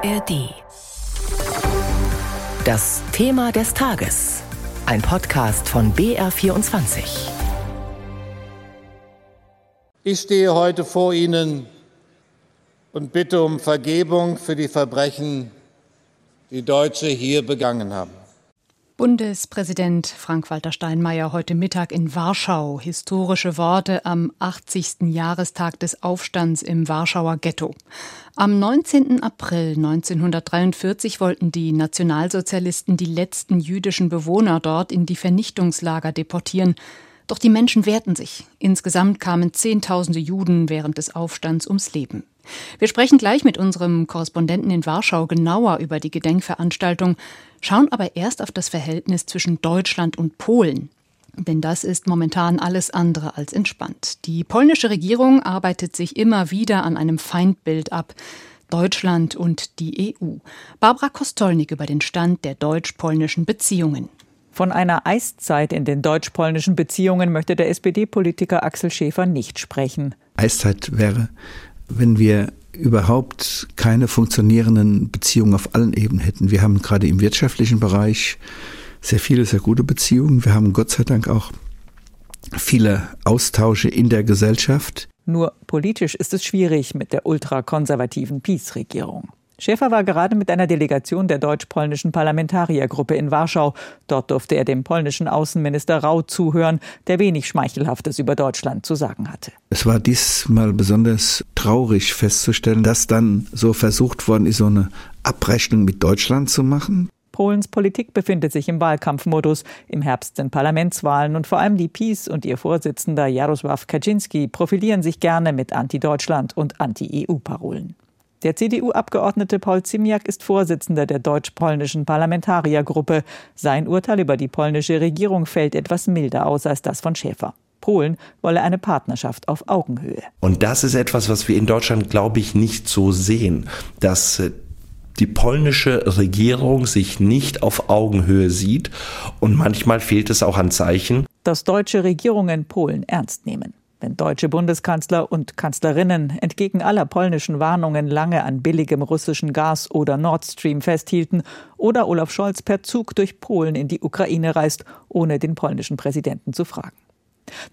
ARD. Das Thema des Tages. Ein Podcast von BR24. Ich stehe heute vor Ihnen und bitte um Vergebung für die Verbrechen, die Deutsche hier begangen haben. Bundespräsident Frank-Walter Steinmeier heute Mittag in Warschau. Historische Worte am 80. Jahrestag des Aufstands im Warschauer Ghetto. Am 19. April 1943 wollten die Nationalsozialisten die letzten jüdischen Bewohner dort in die Vernichtungslager deportieren. Doch die Menschen wehrten sich. Insgesamt kamen Zehntausende Juden während des Aufstands ums Leben. Wir sprechen gleich mit unserem Korrespondenten in Warschau genauer über die Gedenkveranstaltung, schauen aber erst auf das Verhältnis zwischen Deutschland und Polen. Denn das ist momentan alles andere als entspannt. Die polnische Regierung arbeitet sich immer wieder an einem Feindbild ab. Deutschland und die EU. Barbara Kostolnik über den Stand der deutsch-polnischen Beziehungen. Von einer Eiszeit in den deutsch-polnischen Beziehungen möchte der SPD-Politiker Axel Schäfer nicht sprechen. Eiszeit wäre, wenn wir überhaupt keine funktionierenden Beziehungen auf allen Ebenen hätten. Wir haben gerade im wirtschaftlichen Bereich sehr viele, sehr gute Beziehungen. Wir haben Gott sei Dank auch viele Austausche in der Gesellschaft. Nur politisch ist es schwierig mit der ultrakonservativen Peace-Regierung. Schäfer war gerade mit einer Delegation der deutsch-polnischen Parlamentariergruppe in Warschau. Dort durfte er dem polnischen Außenminister Rau zuhören, der wenig Schmeichelhaftes über Deutschland zu sagen hatte. Es war diesmal besonders traurig festzustellen, dass dann so versucht worden ist, so eine Abrechnung mit Deutschland zu machen. Polens Politik befindet sich im Wahlkampfmodus. Im Herbst sind Parlamentswahlen und vor allem die PiS und ihr Vorsitzender Jarosław Kaczynski profilieren sich gerne mit Anti-Deutschland und Anti-EU-Parolen. Der CDU-Abgeordnete Paul Zimiak ist Vorsitzender der deutsch-polnischen Parlamentariergruppe. Sein Urteil über die polnische Regierung fällt etwas milder aus als das von Schäfer. Polen wolle eine Partnerschaft auf Augenhöhe. Und das ist etwas, was wir in Deutschland, glaube ich, nicht so sehen, dass äh, die polnische Regierung sich nicht auf Augenhöhe sieht und manchmal fehlt es auch an Zeichen, dass deutsche Regierungen Polen ernst nehmen. Wenn deutsche Bundeskanzler und Kanzlerinnen entgegen aller polnischen Warnungen lange an billigem russischen Gas oder Nord Stream festhielten oder Olaf Scholz per Zug durch Polen in die Ukraine reist, ohne den polnischen Präsidenten zu fragen.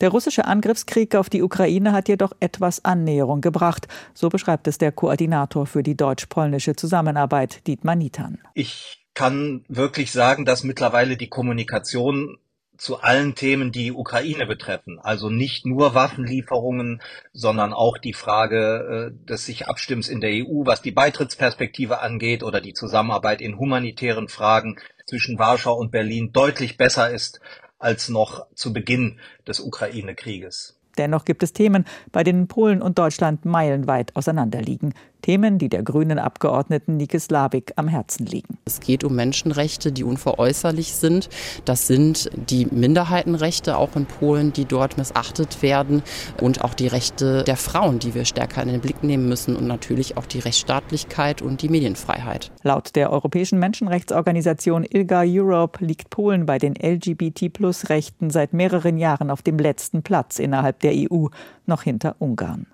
Der russische Angriffskrieg auf die Ukraine hat jedoch etwas Annäherung gebracht, so beschreibt es der Koordinator für die deutsch-polnische Zusammenarbeit, Dietmar Nitan. Ich kann wirklich sagen, dass mittlerweile die Kommunikation zu allen Themen, die Ukraine betreffen. Also nicht nur Waffenlieferungen, sondern auch die Frage äh, des sich Abstimmens in der EU, was die Beitrittsperspektive angeht oder die Zusammenarbeit in humanitären Fragen zwischen Warschau und Berlin deutlich besser ist als noch zu Beginn des Ukraine-Krieges. Dennoch gibt es Themen, bei denen Polen und Deutschland meilenweit auseinanderliegen. Themen, die der grünen Abgeordneten Nike Slavik am Herzen liegen. Es geht um Menschenrechte, die unveräußerlich sind. Das sind die Minderheitenrechte, auch in Polen, die dort missachtet werden. Und auch die Rechte der Frauen, die wir stärker in den Blick nehmen müssen. Und natürlich auch die Rechtsstaatlichkeit und die Medienfreiheit. Laut der Europäischen Menschenrechtsorganisation ILGA Europe liegt Polen bei den LGBT-Plus-Rechten seit mehreren Jahren auf dem letzten Platz innerhalb der EU, noch hinter Ungarn.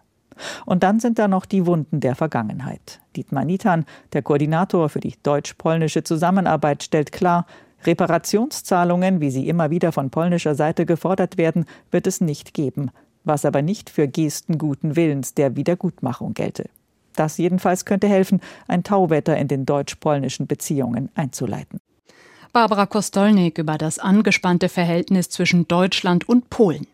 Und dann sind da noch die Wunden der Vergangenheit. Dietmar Nitan, der Koordinator für die deutsch-polnische Zusammenarbeit, stellt klar, Reparationszahlungen, wie sie immer wieder von polnischer Seite gefordert werden, wird es nicht geben, was aber nicht für Gesten guten Willens der Wiedergutmachung gelte. Das jedenfalls könnte helfen, ein Tauwetter in den deutsch-polnischen Beziehungen einzuleiten. Barbara Kostolnik über das angespannte Verhältnis zwischen Deutschland und Polen.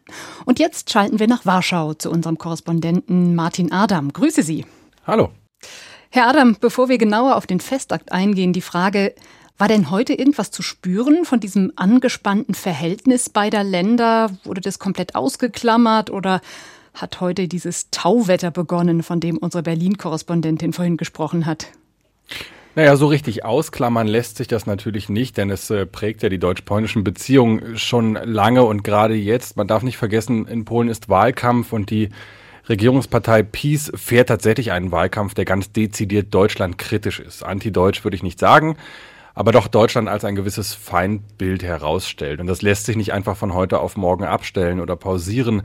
Und jetzt schalten wir nach Warschau zu unserem Korrespondenten Martin Adam. Grüße Sie. Hallo. Herr Adam, bevor wir genauer auf den Festakt eingehen, die Frage, war denn heute irgendwas zu spüren von diesem angespannten Verhältnis beider Länder? Wurde das komplett ausgeklammert oder hat heute dieses Tauwetter begonnen, von dem unsere Berlin-Korrespondentin vorhin gesprochen hat? Naja, so richtig ausklammern lässt sich das natürlich nicht, denn es äh, prägt ja die deutsch-polnischen Beziehungen schon lange und gerade jetzt. Man darf nicht vergessen, in Polen ist Wahlkampf und die Regierungspartei PiS fährt tatsächlich einen Wahlkampf, der ganz dezidiert deutschlandkritisch ist. Anti-deutsch würde ich nicht sagen, aber doch Deutschland als ein gewisses Feindbild herausstellt. Und das lässt sich nicht einfach von heute auf morgen abstellen oder pausieren.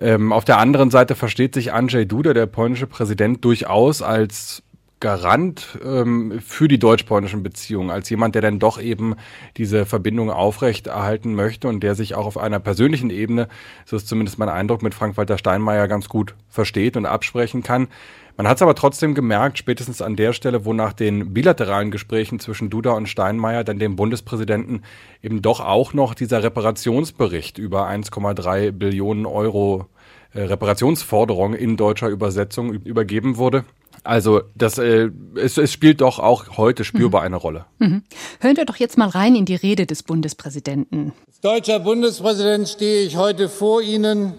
Ähm, auf der anderen Seite versteht sich Andrzej Duda, der polnische Präsident, durchaus als Garant ähm, für die deutsch-polnischen Beziehungen, als jemand, der dann doch eben diese Verbindung aufrechterhalten möchte und der sich auch auf einer persönlichen Ebene, so ist zumindest mein Eindruck, mit Frank-Walter Steinmeier ganz gut versteht und absprechen kann. Man hat es aber trotzdem gemerkt, spätestens an der Stelle, wo nach den bilateralen Gesprächen zwischen Duda und Steinmeier dann dem Bundespräsidenten eben doch auch noch dieser Reparationsbericht über 1,3 Billionen Euro äh, Reparationsforderung in deutscher Übersetzung übergeben wurde. Also das, äh, es, es spielt doch auch heute spürbar mhm. eine Rolle. Mhm. Hören wir doch jetzt mal rein in die Rede des Bundespräsidenten. Als deutscher Bundespräsident stehe ich heute vor Ihnen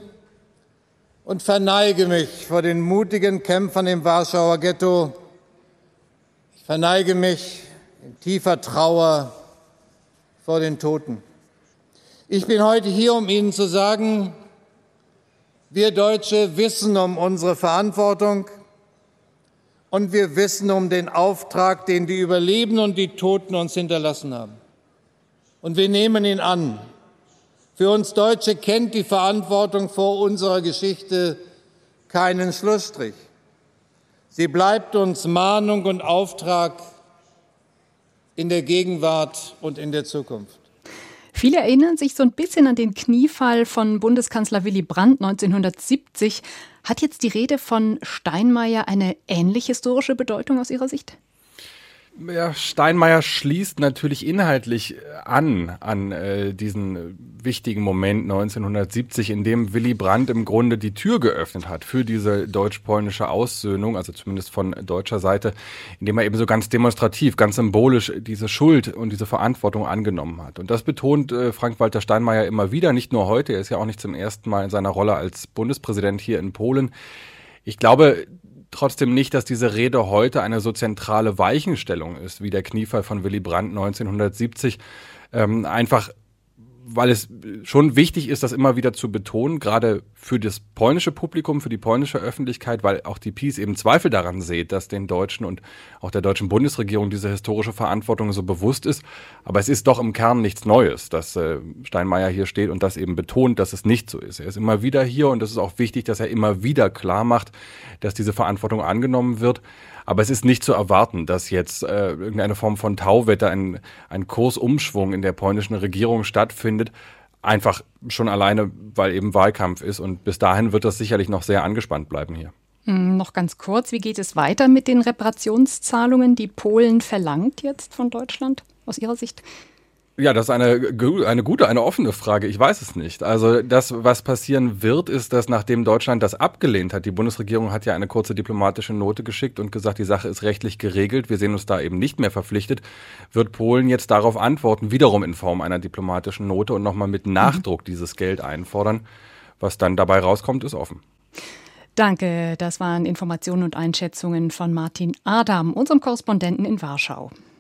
und verneige mich vor den mutigen Kämpfern im Warschauer Ghetto. Ich verneige mich in tiefer Trauer vor den Toten. Ich bin heute hier, um Ihnen zu sagen, wir Deutsche wissen um unsere Verantwortung und wir wissen um den Auftrag, den die Überlebenden und die Toten uns hinterlassen haben. Und wir nehmen ihn an. Für uns Deutsche kennt die Verantwortung vor unserer Geschichte keinen Schlussstrich. Sie bleibt uns Mahnung und Auftrag in der Gegenwart und in der Zukunft. Viele erinnern sich so ein bisschen an den Kniefall von Bundeskanzler Willy Brandt 1970. Hat jetzt die Rede von Steinmeier eine ähnlich historische Bedeutung aus Ihrer Sicht? Ja, Steinmeier schließt natürlich inhaltlich an an äh, diesen wichtigen Moment 1970, in dem Willy Brandt im Grunde die Tür geöffnet hat für diese deutsch-polnische Aussöhnung, also zumindest von deutscher Seite, indem er eben so ganz demonstrativ, ganz symbolisch diese Schuld und diese Verantwortung angenommen hat. Und das betont äh, Frank-Walter Steinmeier immer wieder, nicht nur heute, er ist ja auch nicht zum ersten Mal in seiner Rolle als Bundespräsident hier in Polen. Ich glaube, trotzdem nicht, dass diese Rede heute eine so zentrale Weichenstellung ist, wie der Kniefall von Willy Brandt 1970. Ähm, einfach weil es schon wichtig ist, das immer wieder zu betonen, gerade für das polnische Publikum, für die polnische Öffentlichkeit, weil auch die Peace eben Zweifel daran sieht, dass den Deutschen und auch der deutschen Bundesregierung diese historische Verantwortung so bewusst ist. Aber es ist doch im Kern nichts Neues, dass äh, Steinmeier hier steht und das eben betont, dass es nicht so ist. Er ist immer wieder hier und es ist auch wichtig, dass er immer wieder klar macht, dass diese Verantwortung angenommen wird. Aber es ist nicht zu erwarten, dass jetzt äh, irgendeine Form von Tauwetter, ein, ein Kursumschwung in der polnischen Regierung stattfindet. Einfach schon alleine, weil eben Wahlkampf ist. Und bis dahin wird das sicherlich noch sehr angespannt bleiben hier. Hm, noch ganz kurz, wie geht es weiter mit den Reparationszahlungen, die Polen verlangt jetzt von Deutschland aus Ihrer Sicht? Ja, das ist eine, eine gute, eine offene Frage. Ich weiß es nicht. Also das, was passieren wird, ist, dass nachdem Deutschland das abgelehnt hat, die Bundesregierung hat ja eine kurze diplomatische Note geschickt und gesagt, die Sache ist rechtlich geregelt, wir sehen uns da eben nicht mehr verpflichtet, wird Polen jetzt darauf antworten, wiederum in Form einer diplomatischen Note und nochmal mit Nachdruck dieses Geld einfordern. Was dann dabei rauskommt, ist offen. Danke, das waren Informationen und Einschätzungen von Martin Adam, unserem Korrespondenten in Warschau.